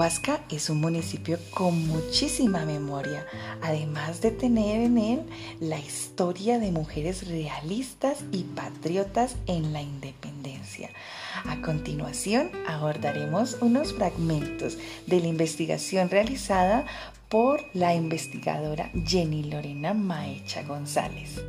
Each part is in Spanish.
Huasca es un municipio con muchísima memoria, además de tener en él la historia de mujeres realistas y patriotas en la independencia. A continuación abordaremos unos fragmentos de la investigación realizada por la investigadora Jenny Lorena Maecha González.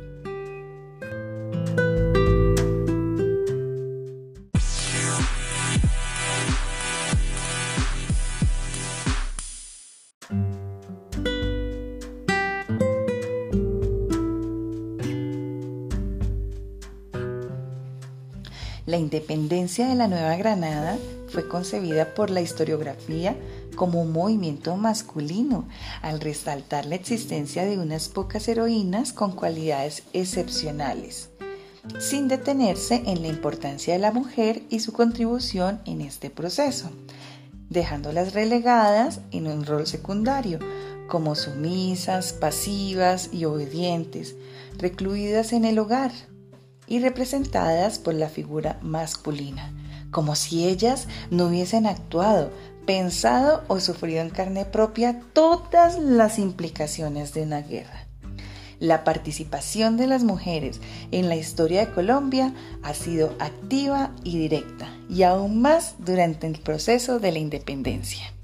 La independencia de la Nueva Granada fue concebida por la historiografía como un movimiento masculino, al resaltar la existencia de unas pocas heroínas con cualidades excepcionales, sin detenerse en la importancia de la mujer y su contribución en este proceso, dejándolas relegadas en un rol secundario, como sumisas, pasivas y obedientes, recluidas en el hogar y representadas por la figura masculina, como si ellas no hubiesen actuado, pensado o sufrido en carne propia todas las implicaciones de una guerra. La participación de las mujeres en la historia de Colombia ha sido activa y directa, y aún más durante el proceso de la independencia.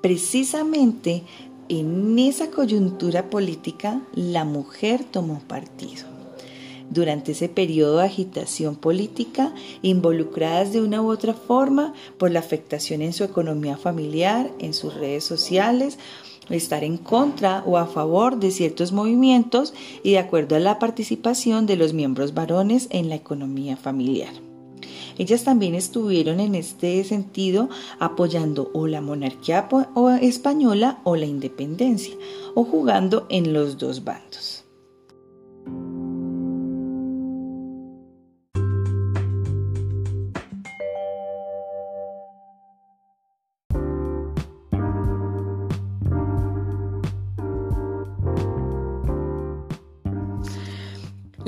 Precisamente en esa coyuntura política la mujer tomó partido. Durante ese periodo de agitación política, involucradas de una u otra forma por la afectación en su economía familiar, en sus redes sociales, estar en contra o a favor de ciertos movimientos y de acuerdo a la participación de los miembros varones en la economía familiar. Ellas también estuvieron en este sentido apoyando o la monarquía española o la independencia, o jugando en los dos bandos.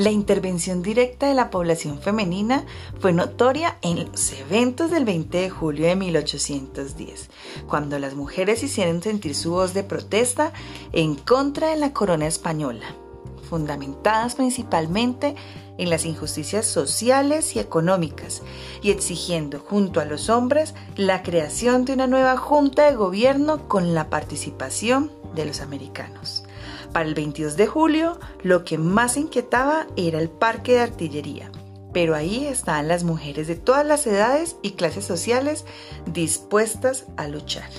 La intervención directa de la población femenina fue notoria en los eventos del 20 de julio de 1810, cuando las mujeres hicieron sentir su voz de protesta en contra de la corona española, fundamentadas principalmente en las injusticias sociales y económicas, y exigiendo junto a los hombres la creación de una nueva junta de gobierno con la participación de los americanos. Para el 22 de julio, lo que más inquietaba era el parque de artillería, pero ahí estaban las mujeres de todas las edades y clases sociales dispuestas a luchar.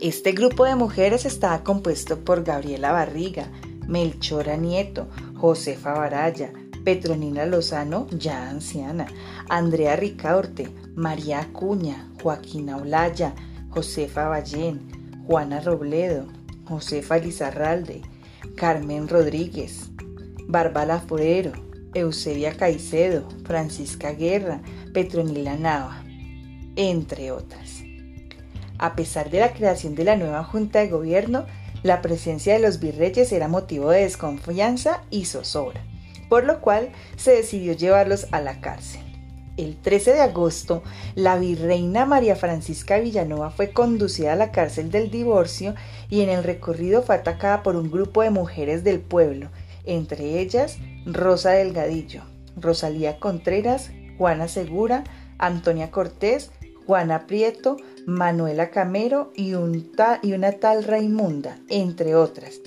Este grupo de mujeres estaba compuesto por Gabriela Barriga, Melchora Nieto, Josefa Baraya, Petronila Lozano, ya anciana, Andrea Ricaurte, María Acuña, Joaquina Olaya, Josefa Ballén, Juana Robledo, Josefa Lizarralde, Carmen Rodríguez, Bárbara Forero, Eusebia Caicedo, Francisca Guerra, Petronila Nava, entre otras. A pesar de la creación de la nueva Junta de Gobierno, la presencia de los virreyes era motivo de desconfianza y zozobra por lo cual se decidió llevarlos a la cárcel. El 13 de agosto, la virreina María Francisca Villanova fue conducida a la cárcel del divorcio y en el recorrido fue atacada por un grupo de mujeres del pueblo, entre ellas Rosa Delgadillo, Rosalía Contreras, Juana Segura, Antonia Cortés, Juana Prieto, Manuela Camero y, y una tal Raimunda, entre otras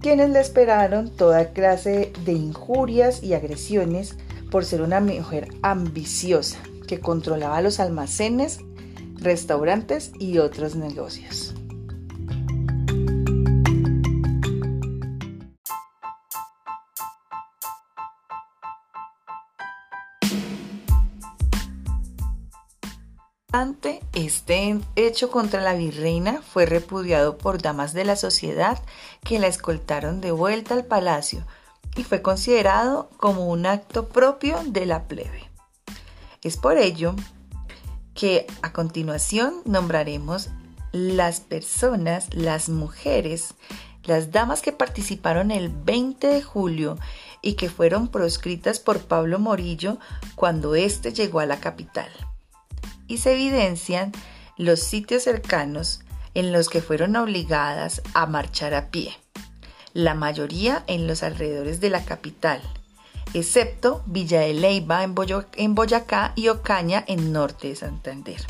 quienes le esperaron toda clase de injurias y agresiones por ser una mujer ambiciosa que controlaba los almacenes, restaurantes y otros negocios. Este hecho contra la virreina fue repudiado por damas de la sociedad que la escoltaron de vuelta al palacio, y fue considerado como un acto propio de la plebe. Es por ello que a continuación nombraremos las personas, las mujeres, las damas que participaron el 20 de julio y que fueron proscritas por Pablo Morillo cuando éste llegó a la capital. Y se evidencian los sitios cercanos en los que fueron obligadas a marchar a pie, la mayoría en los alrededores de la capital, excepto Villa de Leyva en, Boyacá y Ocaña en norte de Santander.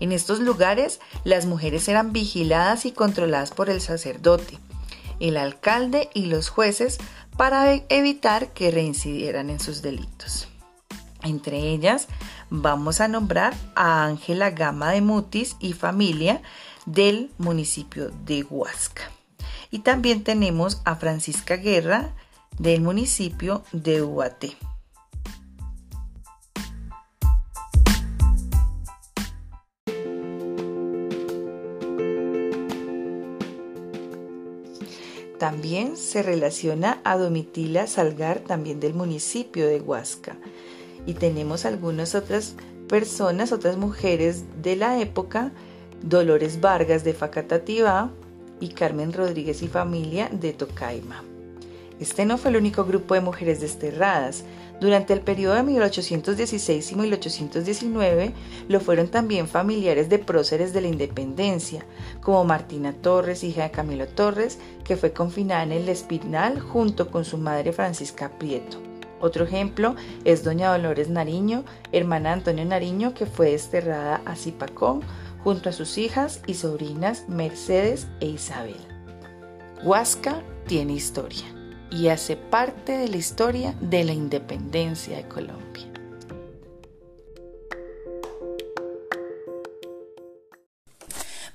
En estos lugares las mujeres eran vigiladas y controladas por el sacerdote, el alcalde y los jueces para evitar que reincidieran en sus delitos. Entre ellas vamos a nombrar a Ángela Gama de Mutis y familia del municipio de Huasca. Y también tenemos a Francisca Guerra del municipio de Ubaté. También se relaciona a Domitila Salgar, también del municipio de Huasca. Y tenemos algunas otras personas, otras mujeres de la época, Dolores Vargas de Facatativá y Carmen Rodríguez y familia de Tocaima. Este no fue el único grupo de mujeres desterradas. Durante el periodo de 1816 y 1819 lo fueron también familiares de próceres de la independencia, como Martina Torres, hija de Camilo Torres, que fue confinada en el Espinal junto con su madre Francisca Prieto. Otro ejemplo es doña Dolores Nariño, hermana de Antonio Nariño, que fue desterrada a Zipacón junto a sus hijas y sobrinas Mercedes e Isabel. Huasca tiene historia y hace parte de la historia de la independencia de Colombia.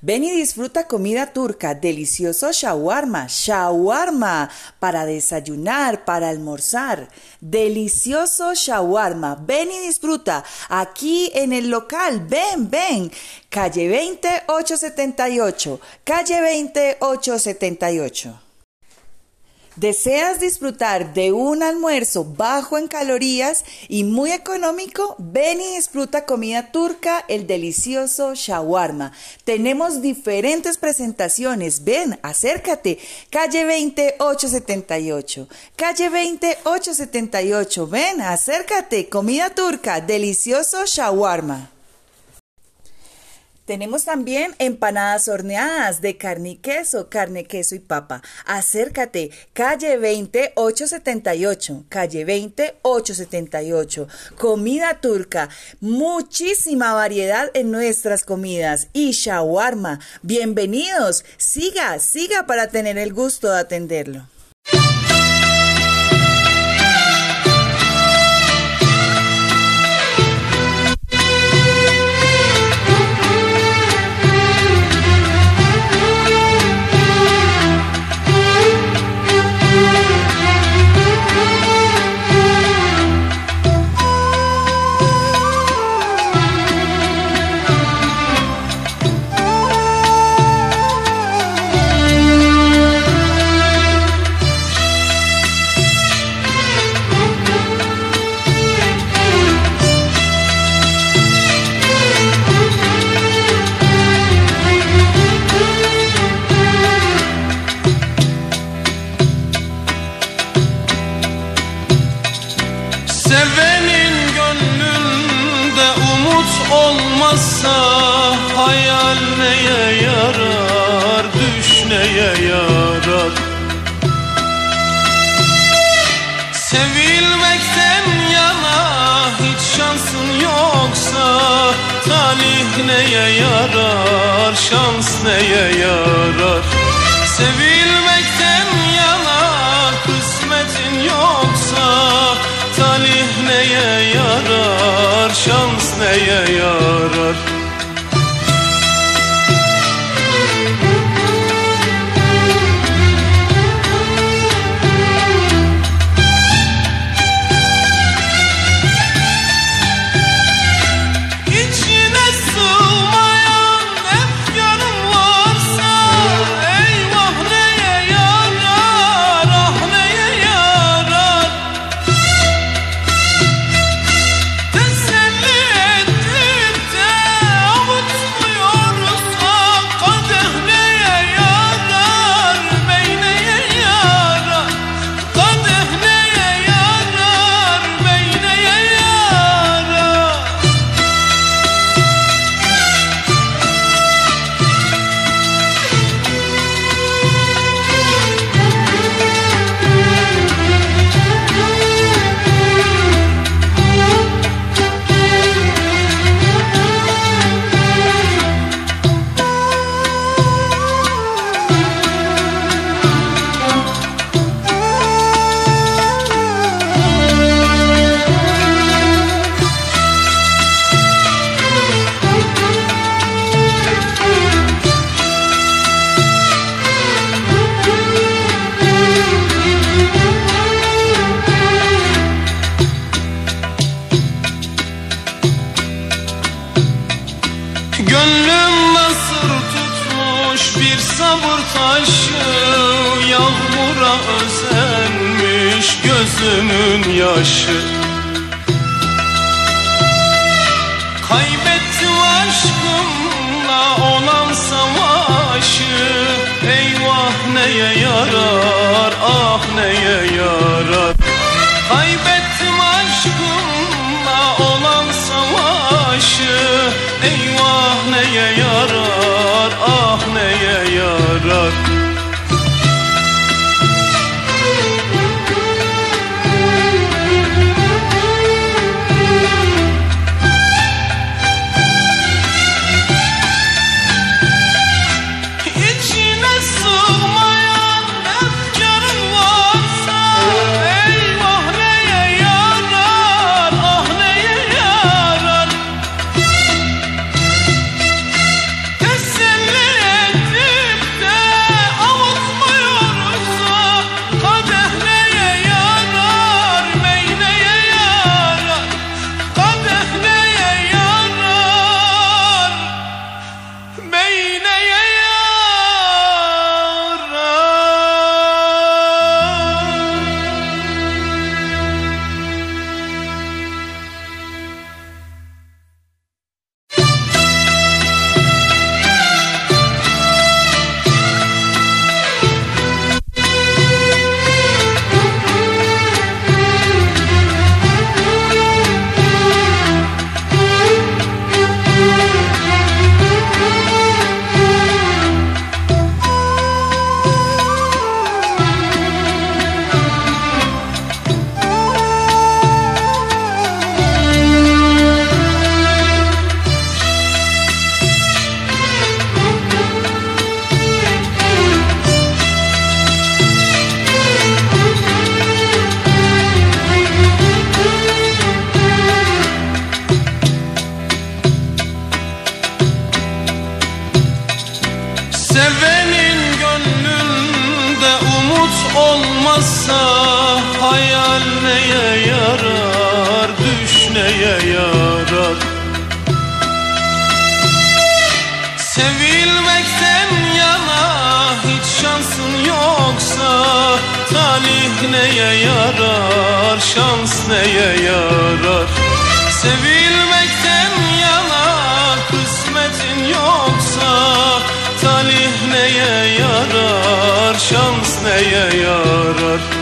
Ven y disfruta comida turca, delicioso shawarma, shawarma para desayunar, para almorzar, delicioso shawarma. Ven y disfruta aquí en el local, ven, ven, calle 20878, calle 20878. ¿Deseas disfrutar de un almuerzo bajo en calorías y muy económico? Ven y disfruta comida turca, el delicioso shawarma. Tenemos diferentes presentaciones. Ven, acércate. Calle 20878. Calle 20878. Ven, acércate. Comida turca, delicioso shawarma. Tenemos también empanadas horneadas de carne y queso, carne, queso y papa. Acércate, calle 20 878, calle 20 878. Comida turca, muchísima variedad en nuestras comidas y shawarma. Bienvenidos, siga, siga para tener el gusto de atenderlo. Neye yarar. Sevilmekten yana Kısmetin yoksa Talih neye yarar Şans neye yarar yağmur taşı Yağmura özenmiş gözümün yaşı. Kaybettim aşkımla olan savaşı Eyvah neye yarar ah Sevilmekten yana hiç şansın yoksa Talih neye yarar, şans neye yarar? Sevilmekten yana kısmetin yoksa Talih neye yarar, şans neye yarar?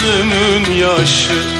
gözümün yaşı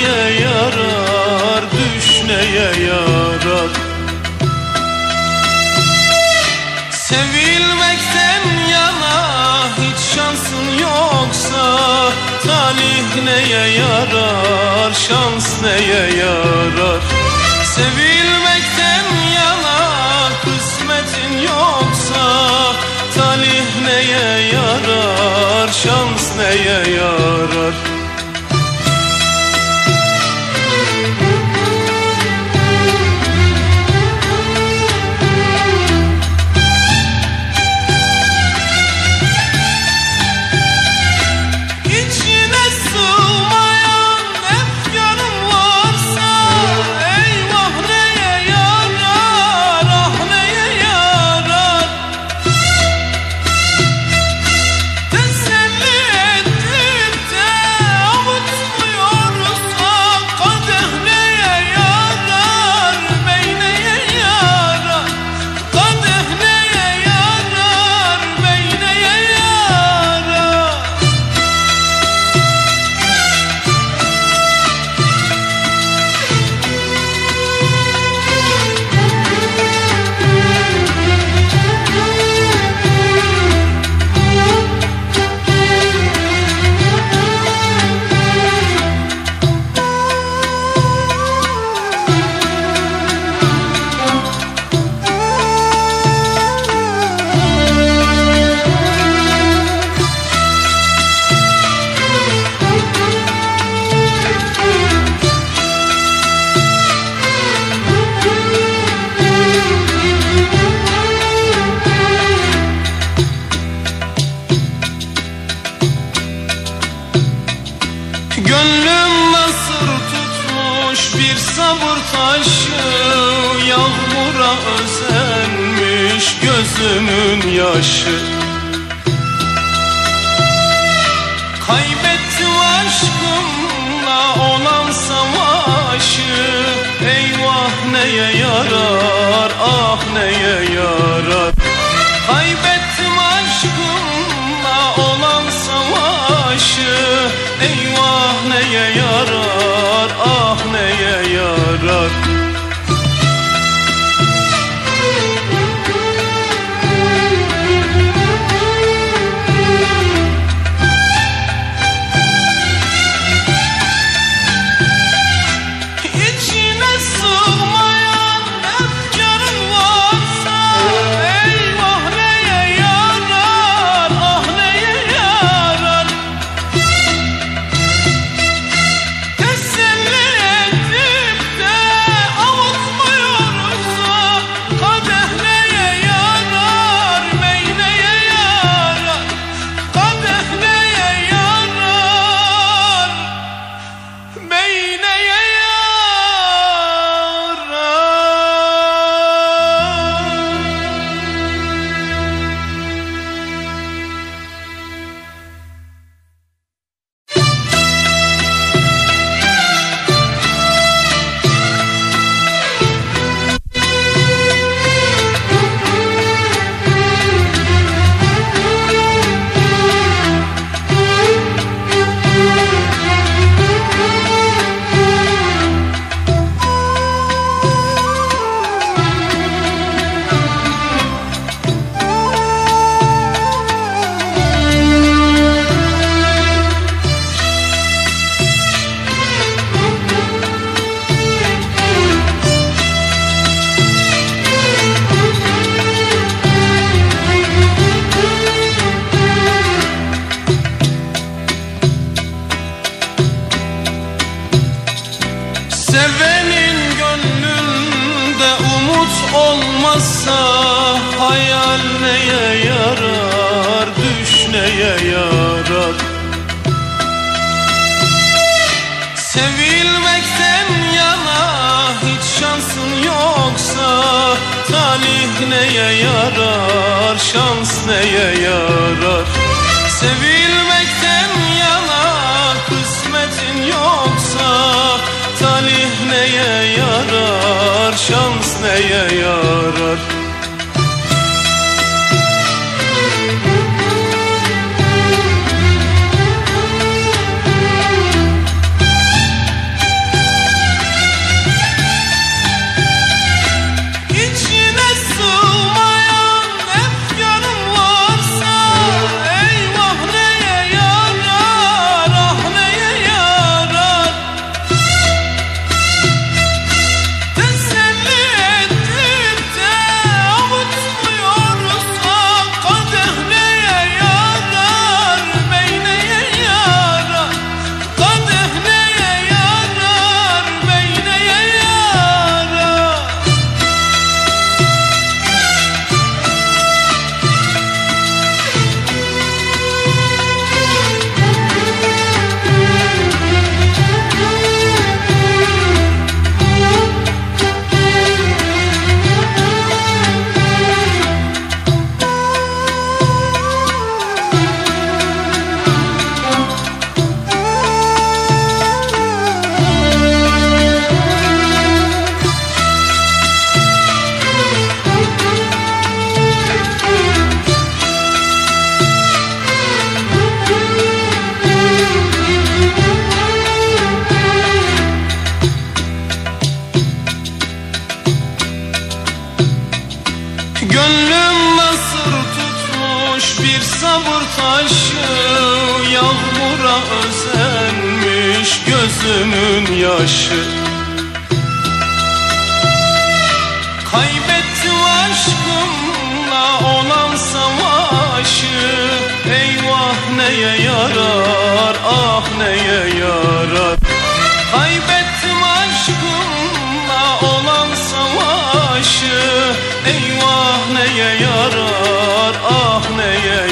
neye yarar Düş neye yarar. Sevilmekten yana hiç şansın yoksa Talih neye yarar Şans neye yarar? Sevilmekten yana kısmetin yoksa Talih neye yarar Şans neye yarar neye yarar ah neye yarar neye yarar, şans neye yarar? Sevilmekten yana kısmetin yoksa Talih neye yarar, şans neye yarar yağmur taşı Yağmura özenmiş gözümün yaşı. Kaybettim aşkımla olan savaşı Eyvah neye yarar ah neye yarar. Kaybettim aşkımla olan savaşı Eyvah neye yarar ah neye yarar